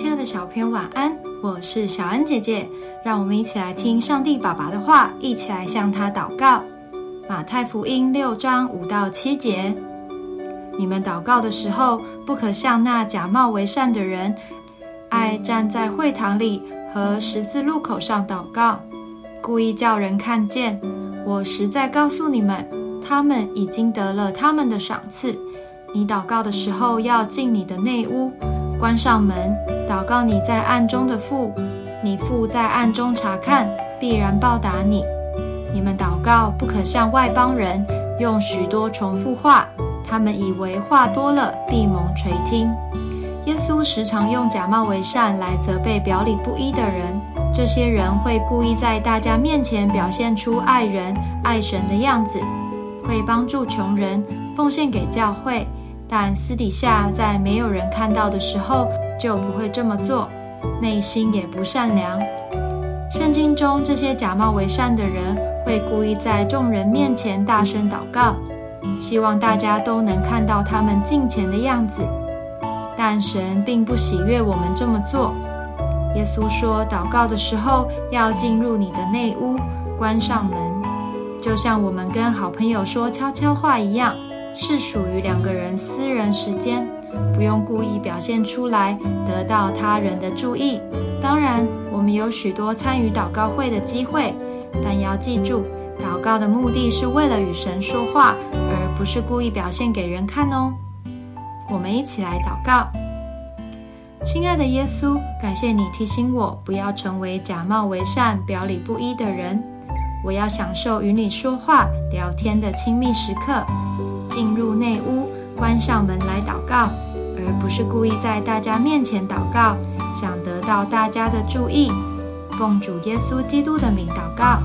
亲爱的小朋友，晚安！我是小恩姐姐，让我们一起来听上帝爸爸的话，一起来向他祷告。马太福音六章五到七节：你们祷告的时候，不可像那假冒为善的人，爱站在会堂里和十字路口上祷告，故意叫人看见。我实在告诉你们，他们已经得了他们的赏赐。你祷告的时候，要进你的内屋。关上门，祷告你在暗中的父，你父在暗中查看，必然报答你。你们祷告不可像外邦人，用许多重复话，他们以为话多了必蒙垂听。耶稣时常用假冒为善来责备表里不一的人，这些人会故意在大家面前表现出爱人爱神的样子，会帮助穷人，奉献给教会。但私底下在没有人看到的时候就不会这么做，内心也不善良。圣经中这些假冒为善的人会故意在众人面前大声祷告，希望大家都能看到他们敬虔的样子。但神并不喜悦我们这么做。耶稣说，祷告的时候要进入你的内屋，关上门，就像我们跟好朋友说悄悄话一样。是属于两个人私人时间，不用故意表现出来，得到他人的注意。当然，我们有许多参与祷告会的机会，但要记住，祷告的目的是为了与神说话，而不是故意表现给人看哦。我们一起来祷告，亲爱的耶稣，感谢你提醒我不要成为假冒为善、表里不一的人。我要享受与你说话、聊天的亲密时刻。进入内屋，关上门来祷告，而不是故意在大家面前祷告，想得到大家的注意。奉主耶稣基督的名祷告。